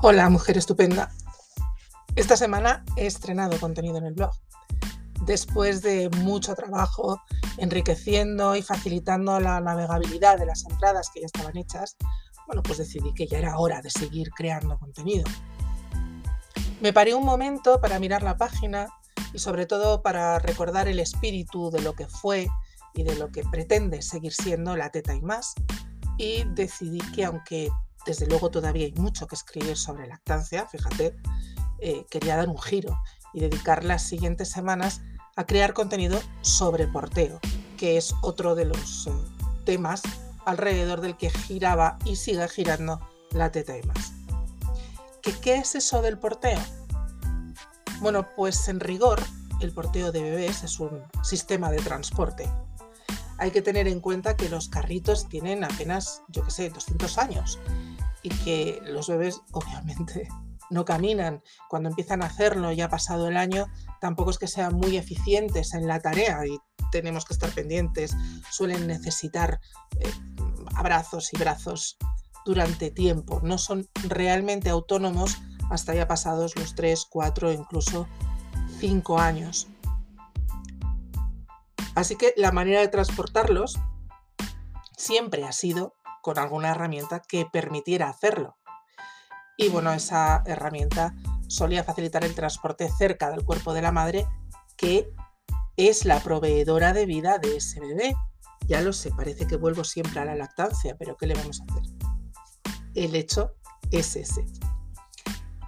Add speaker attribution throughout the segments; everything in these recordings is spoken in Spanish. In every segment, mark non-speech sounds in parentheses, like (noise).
Speaker 1: Hola, mujer estupenda. Esta semana he estrenado contenido en el blog. Después de mucho trabajo enriqueciendo y facilitando la navegabilidad de las entradas que ya estaban hechas, bueno, pues decidí que ya era hora de seguir creando contenido. Me paré un momento para mirar la página y sobre todo para recordar el espíritu de lo que fue y de lo que pretende seguir siendo la teta y más. Y decidí que aunque desde luego todavía hay mucho que escribir sobre lactancia, fíjate, eh, quería dar un giro y dedicar las siguientes semanas a crear contenido sobre porteo, que es otro de los eh, temas alrededor del que giraba y sigue girando la teta y más. ¿Qué, ¿Qué es eso del porteo? Bueno, pues en rigor, el porteo de bebés es un sistema de transporte. Hay que tener en cuenta que los carritos tienen apenas, yo qué sé, 200 años y que los bebés obviamente (laughs) no caminan. Cuando empiezan a hacerlo ya pasado el año, tampoco es que sean muy eficientes en la tarea y tenemos que estar pendientes. Suelen necesitar eh, abrazos y brazos durante tiempo. No son realmente autónomos hasta ya pasados los 3, 4, incluso 5 años. Así que la manera de transportarlos siempre ha sido con alguna herramienta que permitiera hacerlo. Y bueno, esa herramienta solía facilitar el transporte cerca del cuerpo de la madre, que es la proveedora de vida de ese bebé. Ya lo sé, parece que vuelvo siempre a la lactancia, pero ¿qué le vamos a hacer? El hecho es ese.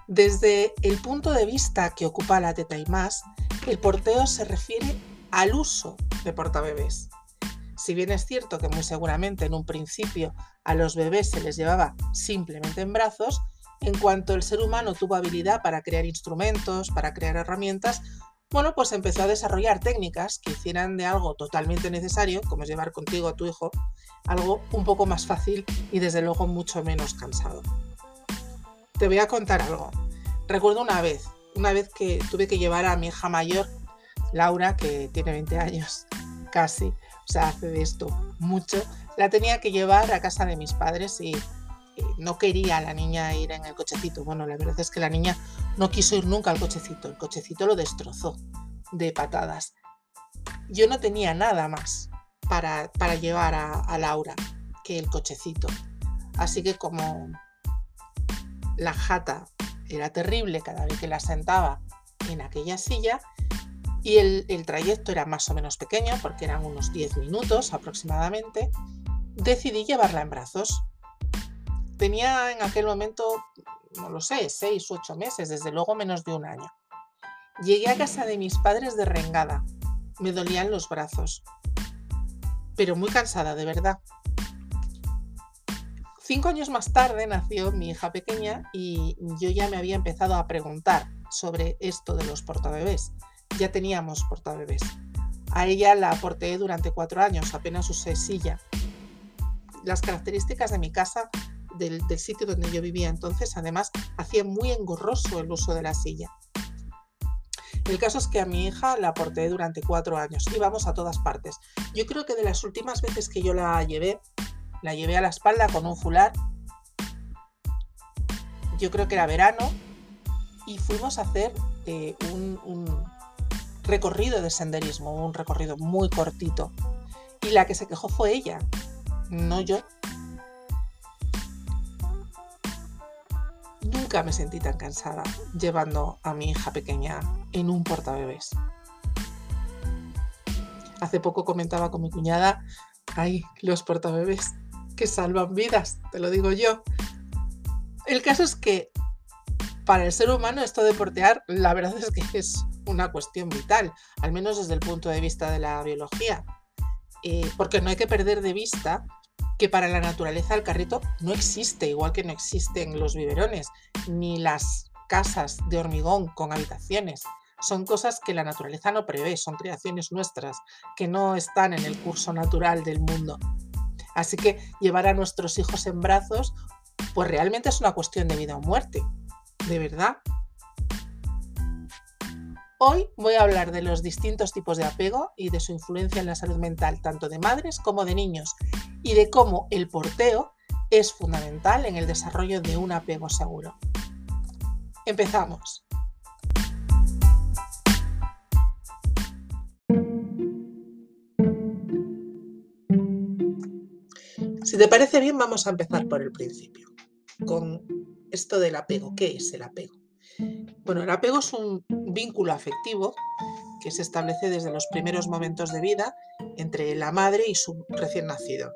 Speaker 1: Desde el punto de vista que ocupa la teta y más, el porteo se refiere al uso de portabebés. Si bien es cierto que muy seguramente en un principio a los bebés se les llevaba simplemente en brazos, en cuanto el ser humano tuvo habilidad para crear instrumentos, para crear herramientas, bueno, pues empezó a desarrollar técnicas que hicieran de algo totalmente necesario, como es llevar contigo a tu hijo, algo un poco más fácil y desde luego mucho menos cansado. Te voy a contar algo. Recuerdo una vez, una vez que tuve que llevar a mi hija mayor, Laura, que tiene 20 años casi, o sea, hace de esto mucho, la tenía que llevar a casa de mis padres y no quería la niña ir en el cochecito. Bueno, la verdad es que la niña no quiso ir nunca al cochecito, el cochecito lo destrozó de patadas. Yo no tenía nada más para, para llevar a Laura que el cochecito. Así que como la jata era terrible cada vez que la sentaba en aquella silla, y el, trayecto era más o menos pequeño porque eran unos 10 minutos aproximadamente, decidí llevarla en brazos. Tenía en aquel momento, no lo sé, 6 u 8 meses, desde luego menos de un año. Llegué a casa de mis padres de rengada. Me dolían los brazos. Pero muy cansada, de verdad. Cinco años más tarde nació mi hija pequeña y yo ya me había empezado a preguntar sobre esto de los portabebés ya teníamos portabebés. A ella la aporté durante cuatro años, apenas usé silla. Las características de mi casa, del, sitio donde yo vivía entonces, además, hacía muy engorroso el uso de la silla. El caso es que a mi hija la aporté durante cuatro años. Íbamos a todas partes. Yo creo que de las últimas veces que yo la llevé, la llevé a la espalda con un fular. Yo creo que era verano y fuimos a hacer eh, un, recorrido de senderismo, un recorrido muy cortito. Y la que se quejó fue ella, no yo. Nunca me sentí tan cansada llevando a mi hija pequeña en un portabebés. Hace poco comentaba con mi cuñada, ay, los portabebés que salvan vidas, te lo digo yo. El caso es que para el ser humano esto de portear, la verdad es que es una cuestión vital, al menos desde el punto de vista de la biología. Eh, porque no hay que perder de vista que para la naturaleza el carrito no existe, igual que no existen los biberones, ni las casas de hormigón con habitaciones. Son cosas que la naturaleza no prevé, son creaciones nuestras, que no están en el curso natural del mundo. Así que llevar a nuestros hijos en brazos, pues realmente es una cuestión de vida o muerte, de verdad. Hoy voy a hablar de los distintos tipos de apego y de su influencia en la salud mental tanto de madres como de niños y de cómo el porteo es fundamental en el desarrollo de un apego seguro. Empezamos. Si te parece bien, vamos a empezar por el principio, con esto del apego. ¿Qué es el apego? Bueno, el apego es un vínculo afectivo que se establece desde los primeros momentos de vida entre la madre y su recién nacido.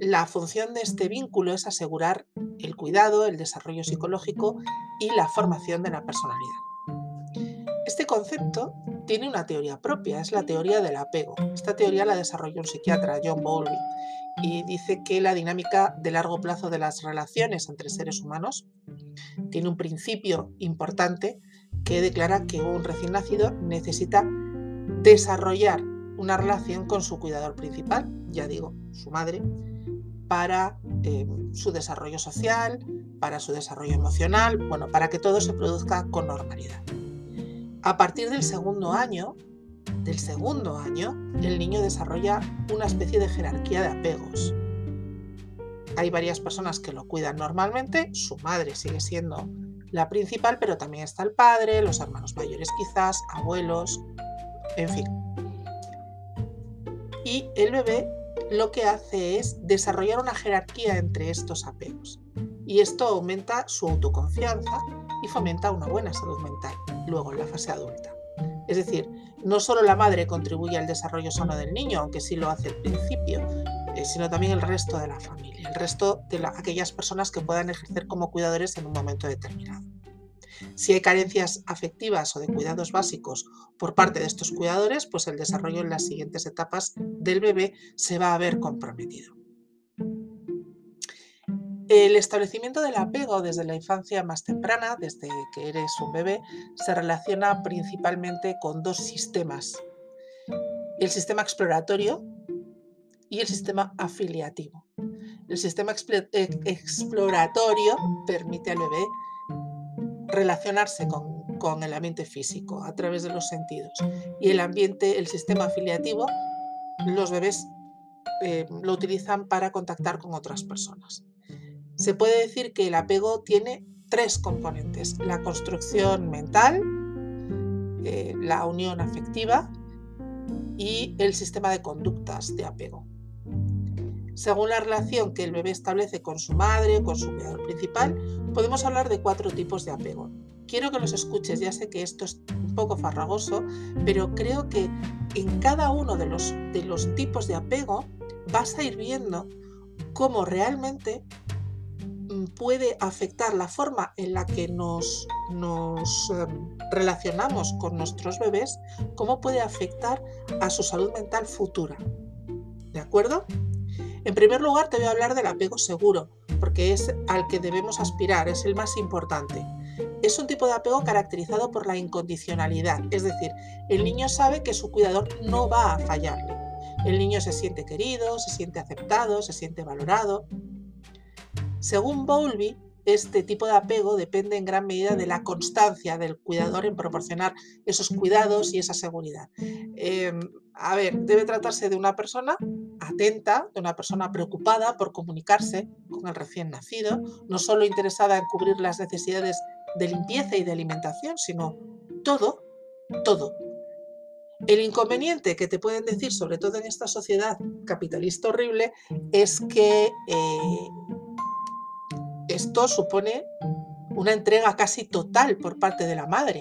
Speaker 1: La función de este vínculo es asegurar el cuidado, el desarrollo psicológico y la formación de la personalidad. Este concepto tiene una teoría propia, es la teoría del apego. Esta teoría la desarrolló un psiquiatra, John Bowlby, y dice que la dinámica de largo plazo de las relaciones entre seres humanos tiene un principio importante que declara que un recién nacido necesita desarrollar una relación con su cuidador principal, ya digo, su madre, para eh, su desarrollo social, para su desarrollo emocional, bueno, para que todo se produzca con normalidad. A partir del segundo año, del segundo año, el niño desarrolla una especie de jerarquía de apegos. Hay varias personas que lo cuidan normalmente, su madre sigue siendo la principal, pero también está el padre, los hermanos mayores quizás, abuelos, en fin. Y el bebé lo que hace es desarrollar una jerarquía entre estos apegos. Y esto aumenta su autoconfianza y fomenta una buena salud mental, luego en la fase adulta. Es decir, no solo la madre contribuye al desarrollo sano del niño, aunque sí lo hace al principio, sino también el resto de la familia, el resto de aquellas personas que puedan ejercer como cuidadores en un momento determinado. Si hay carencias afectivas o de cuidados básicos por parte de estos cuidadores, pues el desarrollo en las siguientes etapas del bebé se va a ver comprometido. El establecimiento del apego desde la infancia más temprana, desde que eres un bebé, se relaciona principalmente con dos sistemas. El sistema exploratorio y el sistema afiliativo. El sistema eh, exploratorio permite al bebé relacionarse con, el ambiente físico a través de los sentidos. Y el ambiente, el sistema afiliativo, los bebés eh, lo utilizan para contactar con otras personas. Se puede decir que el apego tiene tres componentes, la construcción mental, eh, la unión afectiva y el sistema de conductas de apego. Según la relación que el bebé establece con su madre o con su cuidador principal, podemos hablar de cuatro tipos de apego. Quiero que los escuches, ya sé que esto es un poco farragoso, pero creo que en cada uno de los, de los tipos de apego vas a ir viendo cómo realmente mm, puede afectar la forma en la que nos, nos em, relacionamos con nuestros bebés, cómo puede afectar a su salud mental futura. ¿De acuerdo? En primer lugar, te voy a hablar del apego seguro, porque es al que debemos aspirar, es el más importante. Es un tipo de apego caracterizado por la incondicionalidad, es decir, el niño sabe que su cuidador no va a fallarle. El niño se siente querido, se siente aceptado, se siente valorado. Según Bowlby, este tipo de apego depende en gran medida de la constancia del cuidador en proporcionar esos cuidados y esa seguridad. Em, a ver, debe tratarse de una persona atenta, de una persona preocupada por comunicarse con el recién nacido, no solo interesada en cubrir las necesidades de limpieza y de alimentación, sino todo, todo. El inconveniente que te pueden decir, sobre todo en esta sociedad capitalista horrible, es que eh, esto supone una entrega casi total por parte de la madre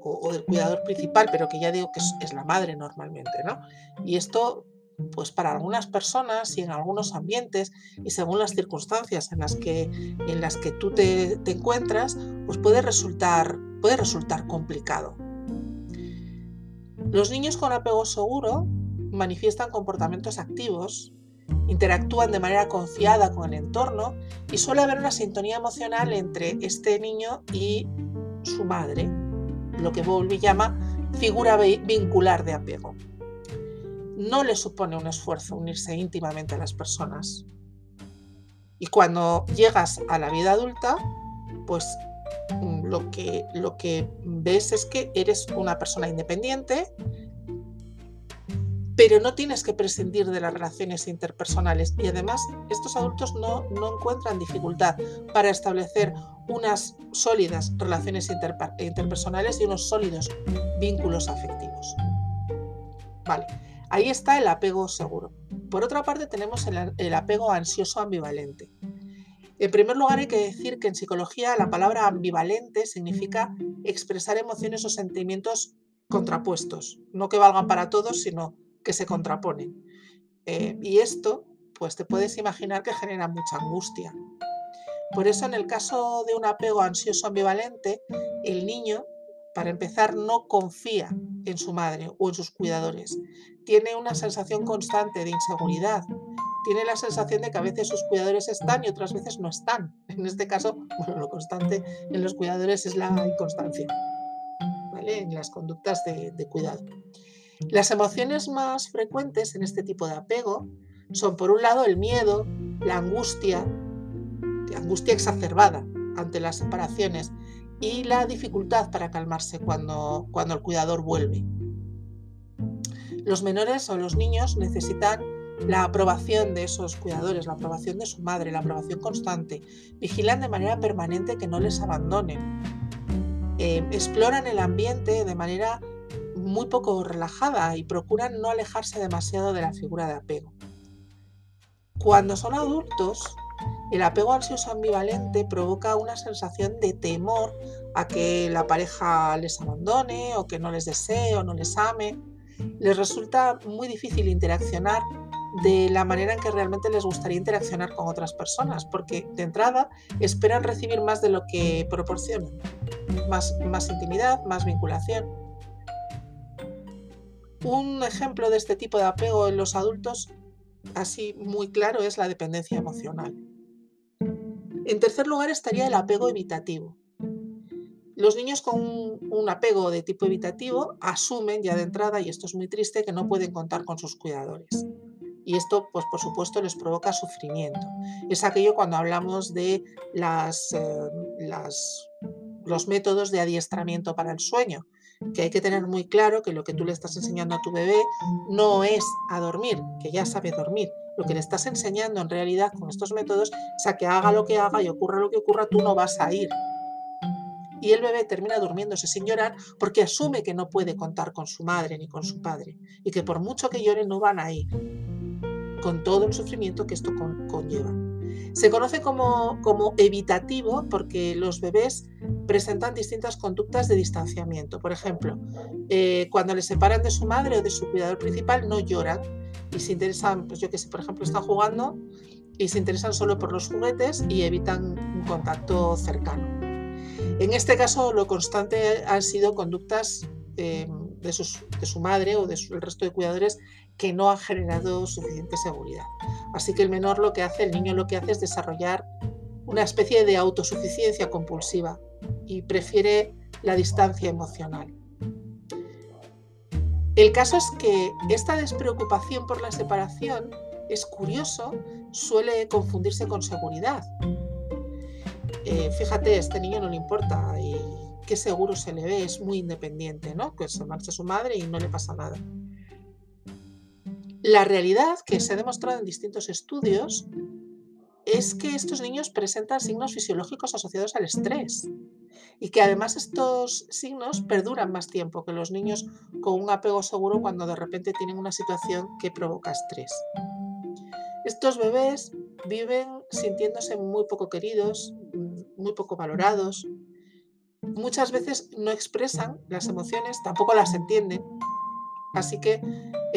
Speaker 1: o, del cuidador principal, pero que ya digo que es, la madre normalmente, ¿no? Y esto, pues para algunas personas y en algunos ambientes y según las circunstancias en las que, en las que tú te, te encuentras, pues puede resultar, puede resultar complicado. Los niños con apego seguro manifiestan comportamientos activos interactúan de manera confiada con el entorno y suele haber una sintonía emocional entre este niño y su madre, lo que Bowlby llama figura vincular de apego. No le supone un esfuerzo unirse íntimamente a las personas. Y cuando llegas a la vida adulta, pues mm, lo que, lo que ves es que eres una persona independiente, pero no tienes que prescindir de las relaciones interpersonales. Y además, estos adultos no, no encuentran dificultad para establecer unas sólidas relaciones interpersonales y unos sólidos vínculos afectivos. Vale, ahí está el apego seguro. Por otra parte, tenemos el, apego ansioso ambivalente. En primer lugar, hay que decir que en psicología la palabra ambivalente significa expresar emociones o sentimientos contrapuestos, no que valgan para todos, sino que se contraponen. Eh, y esto, pues te puedes imaginar que genera mucha angustia. Por eso en el caso de un apego ansioso ambivalente, el niño, para empezar, no confía en su madre o en sus cuidadores. Tiene una sensación constante de inseguridad. Tiene la sensación de que a veces sus cuidadores están y otras veces no están. (laughs) En este caso, bueno, lo constante en los cuidadores es la inconstancia, ¿vale? En las conductas de cuidado. Las emociones más frecuentes en este tipo de apego son, por un lado, el miedo, la angustia, angustia exacerbada ante las separaciones y la dificultad para calmarse cuando, cuando el cuidador vuelve. Los menores o los niños necesitan la aprobación de esos cuidadores, la aprobación de su madre, la aprobación constante. Vigilan de manera permanente que no les abandonen. Eh, exploran el ambiente de manera muy poco relajada y procuran no alejarse demasiado de la figura de apego. Cuando son adultos, el apego ansioso ambivalente provoca una sensación de temor a que la pareja les abandone o que no les desee o no les ame. Les resulta muy difícil interaccionar de la manera en que realmente les gustaría interaccionar con otras personas, porque de entrada esperan recibir más de lo que proporcionan, más, más intimidad, más vinculación. Un ejemplo de este tipo de apego en los adultos, así muy claro, es la dependencia emocional. En tercer lugar estaría el apego evitativo. Los niños con un, apego de tipo evitativo asumen ya de entrada, y esto es muy triste, que no pueden contar con sus cuidadores. Y esto, pues por supuesto, les provoca sufrimiento. Es aquello cuando hablamos de las, eh, las, los métodos de adiestramiento para el sueño que hay que tener muy claro que lo que tú le estás enseñando a tu bebé no es a dormir, que ya sabe dormir. Lo que le estás enseñando en realidad con estos métodos es a que haga lo que haga y ocurra lo que ocurra, tú no vas a ir. Y el bebé termina durmiéndose sin llorar porque asume que no puede contar con su madre ni con su padre y que por mucho que llore no van a ir, con todo el sufrimiento que esto conlleva. Se conoce como, como evitativo porque los bebés presentan distintas conductas de distanciamiento. Por ejemplo, eh, cuando les separan de su madre o de su cuidador principal, no lloran y se interesan, pues yo que sé, por ejemplo, están jugando y se interesan solo por los juguetes y evitan un contacto cercano. En este caso, lo constante han sido conductas eh, de, su madre o del resto de cuidadores que no han generado suficiente seguridad. Así que el menor lo que hace, el niño lo que hace es desarrollar una especie de autosuficiencia compulsiva y prefiere la distancia emocional. El caso es que esta despreocupación por la separación, es curioso, suele confundirse con seguridad. Eh, fíjate, este niño no le importa y qué seguro se le ve, es muy independiente, ¿no? Que se marcha su madre y no le pasa nada. La realidad que se ha demostrado en distintos estudios es que estos niños presentan signos fisiológicos asociados al estrés y que además estos signos perduran más tiempo que los niños con un apego seguro cuando de repente tienen una situación que provoca estrés. Estos bebés viven sintiéndose muy poco queridos, muy poco valorados. Muchas veces no expresan las emociones, tampoco las entienden, así que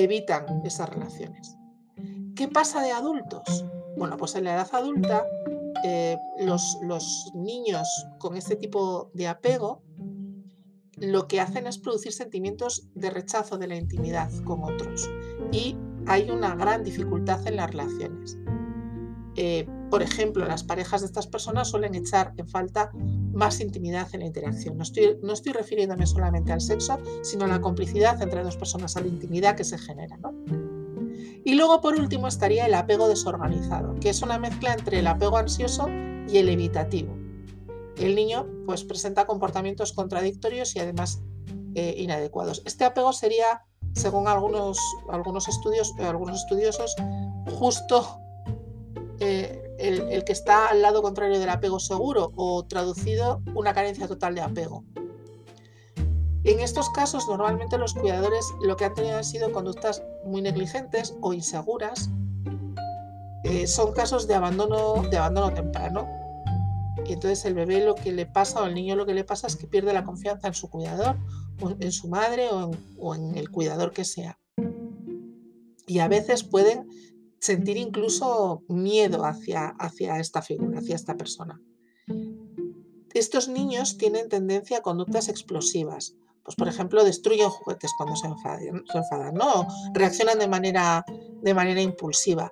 Speaker 1: evitan esas relaciones. ¿Qué pasa de adultos? Bueno, pues en la edad adulta eh, los, los niños con este tipo de apego lo que hacen es producir sentimientos de rechazo de la intimidad con otros y hay una gran dificultad en las relaciones. Eh, por ejemplo, las parejas de estas personas suelen echar en falta más intimidad en la interacción. No estoy, no estoy refiriéndome solamente al sexo, sino a la complicidad entre dos personas, a la intimidad que se genera. ¿no? Y luego, por último, estaría el apego desorganizado, que es una mezcla entre el apego ansioso y el evitativo. El niño pues, presenta comportamientos contradictorios y además eh, inadecuados. Este apego sería según algunos, algunos, estudios, algunos estudiosos, justo eh, el, que está al lado contrario del apego seguro o traducido una carencia total de apego. En estos casos, normalmente los cuidadores lo que han tenido han sido conductas muy negligentes o inseguras. Eh, son casos de abandono, de abandono temprano. Y entonces el bebé lo que le pasa o el niño lo que le pasa es que pierde la confianza en su cuidador, en su madre o en, o en el cuidador que sea. Y a veces pueden sentir incluso miedo hacia, hacia esta figura, hacia esta persona. Estos niños tienen tendencia a conductas explosivas. Pues, por ejemplo, destruyen juguetes cuando se enfadan, se enfadan ¿no? reaccionan de manera, de manera impulsiva.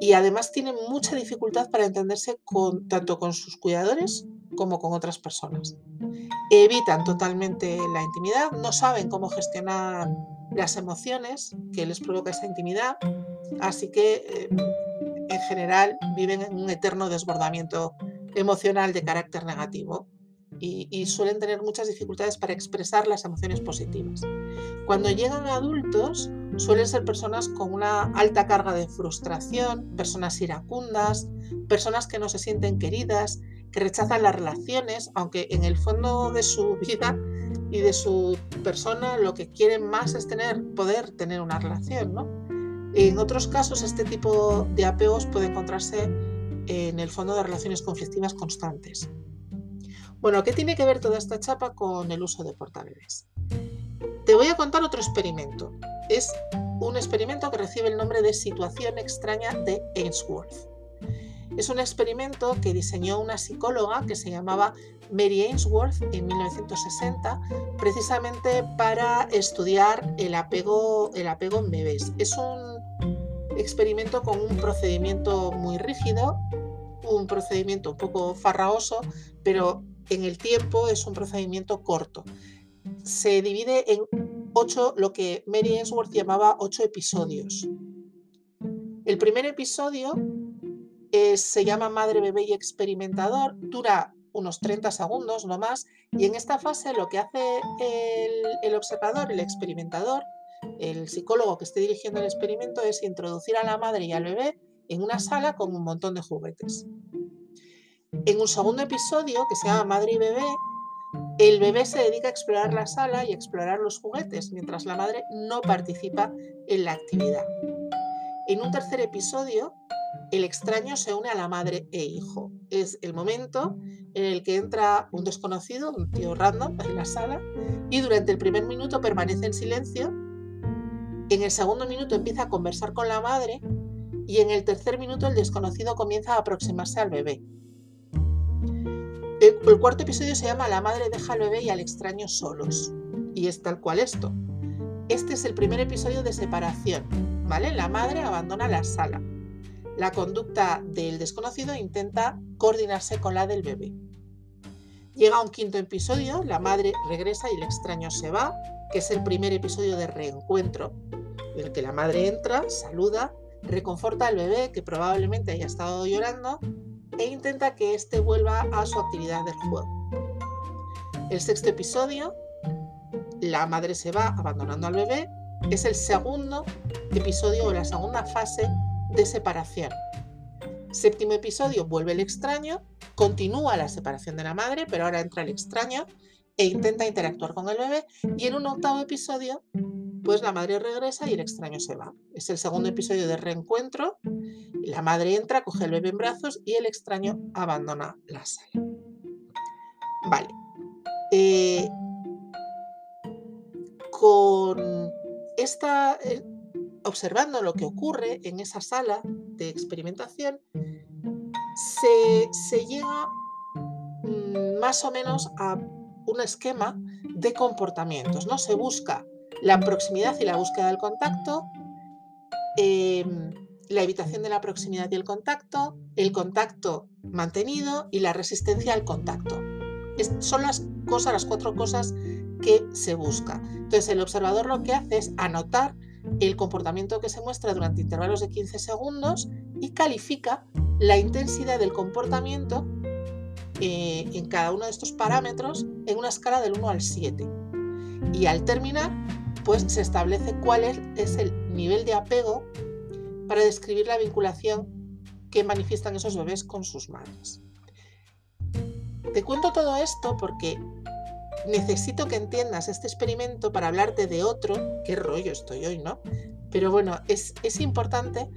Speaker 1: Y además tienen mucha dificultad para entenderse con, tanto con sus cuidadores como con otras personas. Evitan totalmente la intimidad, no saben cómo gestionar las emociones que les provoca esa intimidad Así que, eh, en general, viven en un eterno desbordamiento emocional de carácter negativo y, suelen tener muchas dificultades para expresar las emociones positivas. Cuando llegan adultos, suelen ser personas con una alta carga de frustración, personas iracundas, personas que no se sienten queridas, que rechazan las relaciones, aunque en el fondo de su (laughs) vida y de su persona lo que quieren más es tener, poder tener una relación, ¿no? En otros casos, este tipo de apegos puede encontrarse en el fondo de relaciones conflictivas constantes. Bueno, ¿qué tiene que ver toda esta chapa con el uso de portabebés? Te voy a contar otro experimento. Es un experimento que recibe el nombre de situación extraña de Ainsworth. Es un experimento que diseñó una psicóloga que se llamaba Mary Ainsworth en 1960, precisamente para estudiar el apego, el apego en bebés. Es un experimento con un procedimiento muy rígido, un procedimiento un poco farragoso, pero en el tiempo es un procedimiento corto. Se divide en ocho, lo que Mary Ainsworth llamaba ocho episodios. El primer episodio eh, se llama Madre, Bebé y Experimentador, dura unos 30 segundos no más, y en esta fase lo que hace el, observador, el experimentador, el psicólogo que esté dirigiendo el experimento es introducir a la madre y al bebé en una sala con un montón de juguetes. En un segundo episodio, que se llama Madre y Bebé, el bebé se dedica a explorar la sala y explorar los juguetes, mientras la madre no participa en la actividad. En un tercer episodio, el extraño se une a la madre e hijo. Es el momento en el que entra un desconocido, un tío random, en la sala y durante el primer minuto permanece en silencio. En el segundo minuto empieza a conversar con la madre y en el tercer minuto el desconocido comienza a aproximarse al bebé. El, cuarto episodio se llama La madre deja al bebé y al extraño solos. Y es tal cual esto. Este es el primer episodio de separación, ¿vale? La madre abandona la sala la conducta del desconocido intenta coordinarse con la del bebé. Llega un quinto episodio, la madre regresa y el extraño se va, que es el primer episodio de reencuentro, en el que la madre entra, saluda, reconforta al bebé que probablemente haya estado llorando e intenta que éste vuelva a su actividad del juego. El sexto episodio, la madre se va abandonando al bebé, es el segundo episodio o la segunda fase de separación. Séptimo episodio, vuelve el extraño, continúa la separación de la madre, pero ahora entra el extraño e intenta interactuar con el bebé. Y en un octavo episodio, pues la madre regresa y el extraño se va. Es el segundo episodio de reencuentro. La madre entra, coge el bebé en brazos y el extraño abandona la sala. Vale. Eh, con esta, eh, observando lo que ocurre en esa sala de experimentación, se, llega mm, más o menos a un esquema de comportamientos, ¿no? Se busca la proximidad y la búsqueda del contacto, em, la evitación de la proximidad y el contacto, el contacto mantenido y la resistencia al contacto. son las cosas, las cuatro cosas que se busca. Entonces el observador lo que hace es anotar el comportamiento que se muestra durante intervalos de 15 segundos y califica la intensidad del comportamiento eh, en cada uno de estos parámetros en una escala del 1 al 7. Y al terminar, pues se establece cuál es, el nivel de apego para describir la vinculación que manifiestan esos bebés con sus madres. Te cuento todo esto porque necesito que entiendas este experimento para hablarte de otro. Qué rollo estoy hoy, ¿no? Pero bueno, es, importante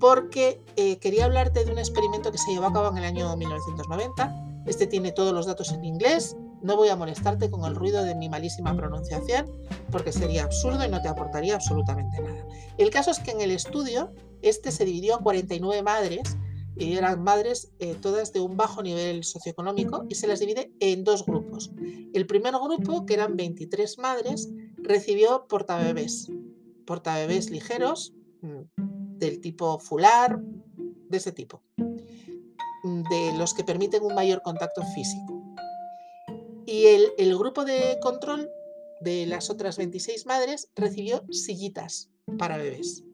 Speaker 1: porque eh, quería hablarte de un experimento que se llevó a cabo en el año 1990. Este tiene todos los datos en inglés. No voy a molestarte con el ruido de mi malísima pronunciación porque sería absurdo y no te aportaría absolutamente nada. El caso es que en el estudio este se dividió a 49 madres y eran madres eh, todas de un bajo nivel socioeconómico y se las divide en dos grupos. El primer grupo, que eran 23 madres, recibió portabebés, portabebés ligeros mm, del tipo fular, de ese tipo, mm, de los que permiten un mayor contacto físico. Y el, grupo de control de las otras 26 madres recibió sillitas para bebés.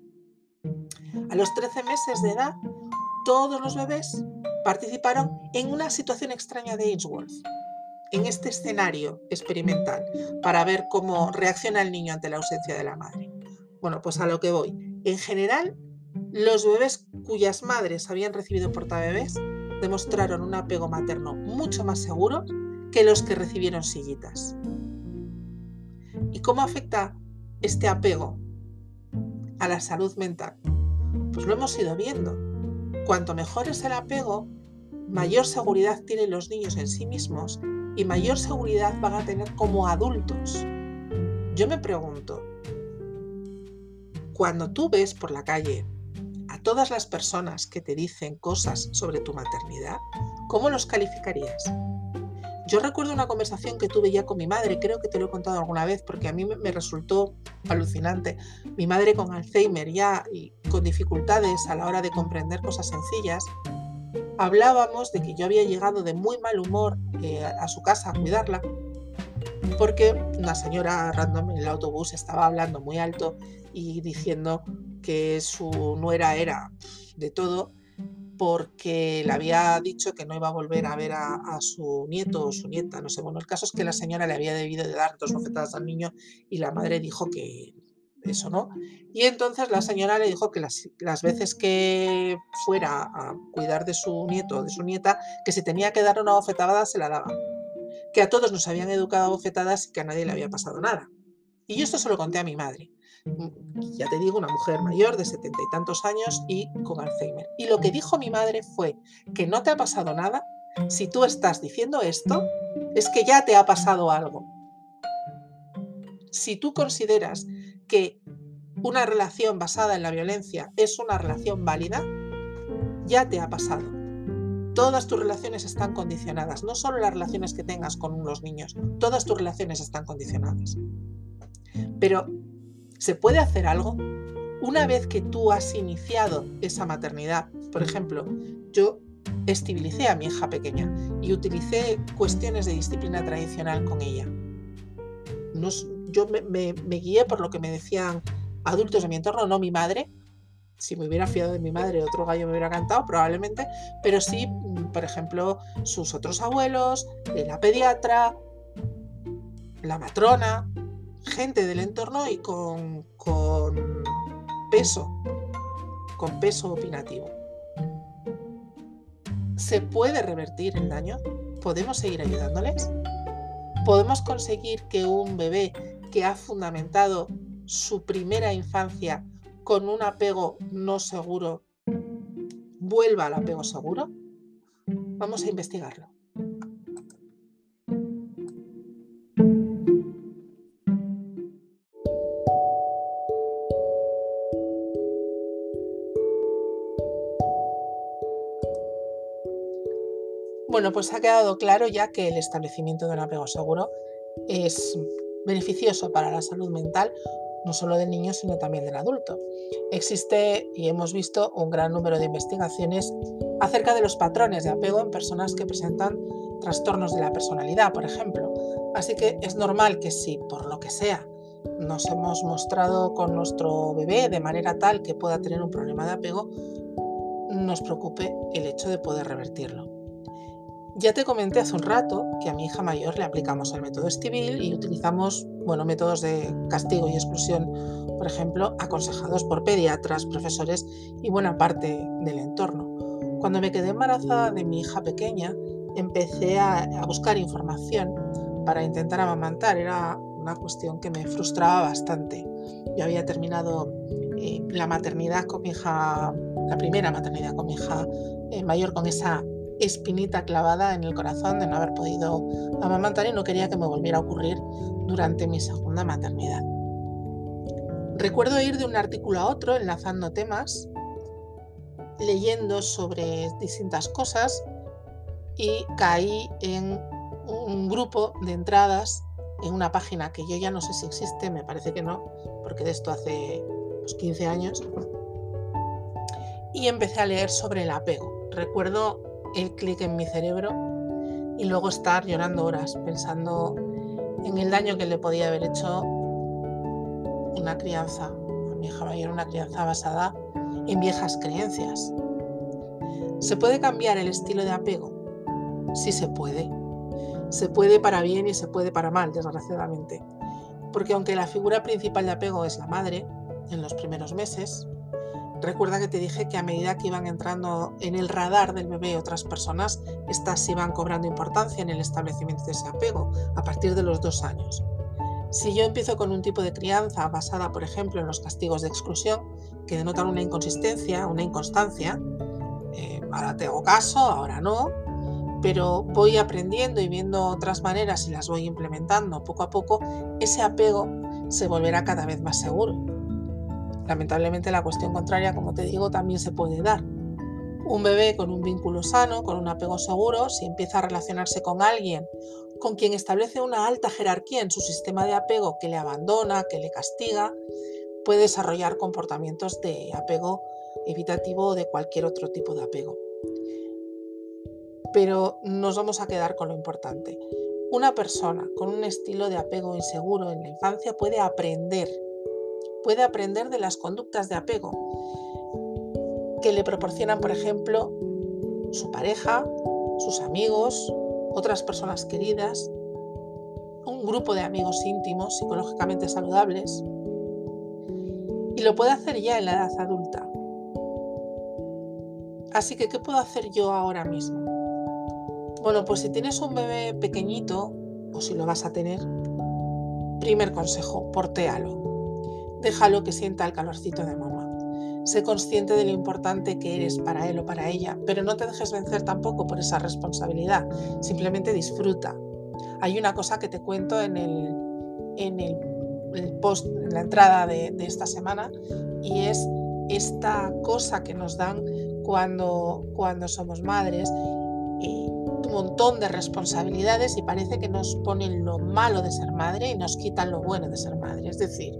Speaker 1: A los 13 meses de edad, todos los bebés participaron en una situación extraña de Ainsworth, en este escenario experimental, para ver cómo reacciona el niño ante la ausencia de la madre. Bueno, pues a lo que voy. En general, los bebés cuyas madres habían recibido portabebés demostraron un apego materno mucho más seguro que los que recibieron sillitas. ¿Y cómo afecta este apego a la salud mental? Pues lo hemos ido viendo. Cuanto mejor es el apego, mayor seguridad tienen los niños en sí mismos y mayor seguridad van a tener como adultos. Yo me pregunto, cuando tú ves por la calle a todas las personas que te dicen cosas sobre tu maternidad, ¿cómo los calificarías? Yo recuerdo una conversación que tuve ya con mi madre, creo que te lo he contado alguna vez porque a mí me resultó alucinante. Mi madre con Alzheimer ya y con dificultades a la hora de comprender cosas sencillas, hablábamos de que yo había llegado de muy mal humor eh, a su casa a cuidarla porque una señora random en el autobús estaba hablando muy alto y diciendo que su nuera era de todo porque le había dicho que no iba a volver a ver a, su nieto o su nieta, no sé. Bueno, el caso es que la señora le había debido de dar dos bofetadas al niño y la madre dijo que eso no. Y entonces la señora le dijo que las, las veces que fuera a cuidar de su nieto o de su nieta, que si tenía que dar una bofetada se la daba. Que a todos nos habían educado a bofetadas y que a nadie le había pasado nada. Y yo esto se lo conté a mi madre. Mm, ya te digo, una mujer mayor de setenta y tantos años y con Alzheimer. Y lo que dijo mi madre fue que no te ha pasado nada. Si tú estás diciendo esto, es que ya te ha pasado algo. Si tú consideras que una relación basada en la violencia es una relación válida, ya te ha pasado. Todas tus relaciones están condicionadas, no solo las relaciones que tengas con los niños, todas tus relaciones están condicionadas. Pero ¿Se puede hacer algo? Una vez que tú has iniciado esa maternidad, por ejemplo, yo estibilicé a mi hija pequeña y utilicé cuestiones de disciplina tradicional con ella. yo me, guié por lo que me decían adultos de mi entorno, no mi madre. Si me hubiera fiado de mi madre, otro gallo me hubiera cantado, probablemente, pero sí, por ejemplo, sus otros abuelos, la pediatra, la matrona, gente del entorno y con, peso, con peso opinativo. ¿Se puede revertir el daño? ¿Podemos seguir ayudándoles? ¿Podemos conseguir que un bebé que ha fundamentado su primera infancia con un apego no seguro vuelva al apego seguro? Vamos a investigarlo. Bueno, pues ha quedado claro ya que el establecimiento de un apego seguro es beneficioso para la salud mental, no solo del niño, sino también del adulto. Existe y hemos visto un gran número de investigaciones acerca de los patrones de apego en personas que presentan trastornos de la personalidad, por ejemplo. Así que es normal que si, por lo que sea, nos hemos mostrado con nuestro bebé de manera tal que pueda tener un problema de apego, nos preocupe el hecho de poder revertirlo. Ya te comenté hace un rato que a mi hija mayor le aplicamos el método Estivil y utilizamos bueno, métodos de castigo y exclusión, por ejemplo, aconsejados por pediatras, profesores y buena parte del entorno. Cuando me quedé embarazada de mi hija pequeña, empecé a, buscar información para intentar amamantar. Era una cuestión que me frustraba bastante. Yo había terminado eh, la maternidad con mi hija, la primera maternidad con mi hija eh, mayor, con esa espinita clavada en el corazón de no haber podido amamantar y no quería que me volviera a ocurrir durante mi segunda maternidad. Recuerdo ir de un artículo a otro enlazando temas, leyendo sobre distintas cosas y caí en un grupo de entradas en una página que yo ya no sé si existe, me parece que no, porque de esto hace 15 pues, años, y empecé a leer sobre el apego. Recuerdo el clic en mi cerebro y luego estar llorando horas pensando en el daño que le podía haber hecho una crianza, a mi hija mayor, una crianza basada en viejas creencias. ¿Se puede cambiar el estilo de apego? Sí se puede. Se puede para bien y se puede para mal, desgraciadamente. Porque aunque la figura principal de apego es la madre, en los primeros meses, Recuerda que te dije que a medida que iban entrando en el radar del bebé otras personas, estas iban cobrando importancia en el establecimiento de ese apego a partir de los dos años. Si yo empiezo con un tipo de crianza basada, por ejemplo, en los castigos de exclusión, que denotan una inconsistencia, una inconstancia, eh, ahora te caso, ahora no, pero voy aprendiendo y viendo otras maneras y las voy implementando poco a poco, ese apego se volverá cada vez más seguro. Lamentablemente la cuestión contraria, como te digo, también se puede dar. Un bebé con un vínculo sano, con un apego seguro, si empieza a relacionarse con alguien con quien establece una alta jerarquía en su sistema de apego que le abandona, que le castiga, puede desarrollar comportamientos de apego evitativo o de cualquier otro tipo de apego. Pero nos vamos a quedar con lo importante. Una persona con un estilo de apego inseguro en la infancia puede aprender puede aprender de las conductas de apego que le proporcionan, por ejemplo, su pareja, sus amigos, otras personas queridas, un grupo de amigos íntimos psicológicamente saludables. Y lo puede hacer ya en la edad adulta. Así que, ¿qué puedo hacer yo ahora mismo? Bueno, pues si tienes un bebé pequeñito, o si lo vas a tener, primer consejo, portéalo. Déjalo que sienta el calorcito de mamá. Sé consciente de lo importante que eres para él o para ella, pero no te dejes vencer tampoco por esa responsabilidad. Simplemente disfruta. Hay una cosa que te cuento en el, en el, post, en la entrada de, de esta semana, y es esta cosa que nos dan cuando, cuando somos madres montón de responsabilidades y parece que nos ponen lo malo de ser madre y nos quitan lo bueno de ser madre. Es decir,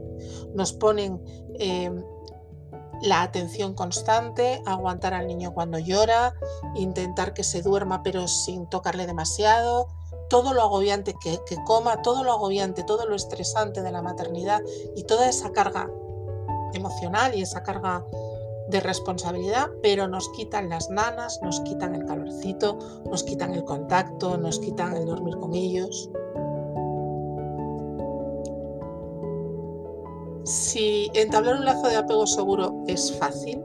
Speaker 1: nos ponen em, la atención constante, aguantar al niño cuando llora, intentar que se duerma pero sin tocarle demasiado, todo lo agobiante que coma, todo lo agobiante, todo lo estresante de la maternidad y toda esa carga emocional y esa carga de responsabilidad, pero nos quitan las nanas, nos quitan el calorcito, nos quitan el contacto, nos quitan el dormir con ellos. Si entablar un lazo de apego seguro es fácil,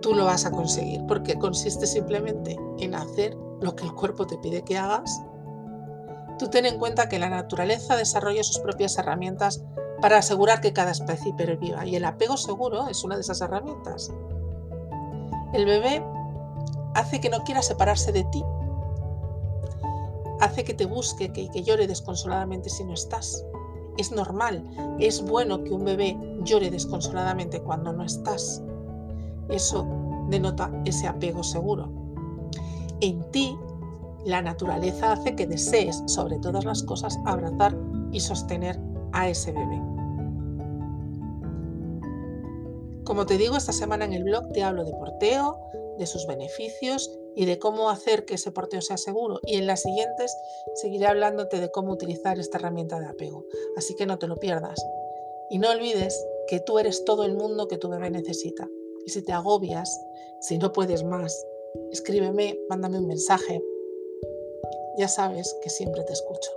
Speaker 1: tú lo vas a conseguir porque consiste simplemente en hacer lo que el cuerpo te pide que hagas. Tú ten en cuenta que la naturaleza desarrolla sus propias herramientas para asegurar que cada especie perviva y el apego seguro es una de esas herramientas. El bebé hace que no quiera separarse de ti, hace que te busque, que, que llore desconsoladamente si no estás. Es normal, es bueno que un bebé llore desconsoladamente cuando no estás. Eso denota ese apego seguro. En ti, la naturaleza hace que desees, sobre todas las cosas, abrazar y sostener a ese bebé. Como te digo, esta semana en el blog te hablo de porteo, de sus beneficios y de cómo hacer que ese porteo sea seguro. Y en las siguientes seguiré hablándote de cómo utilizar esta herramienta de apego. Así que no te lo pierdas. Y no olvides que tú eres todo el mundo que tu bebé necesita. Y si te agobias, si no puedes más, escríbeme, mándame un mensaje. Ya sabes que siempre te escucho.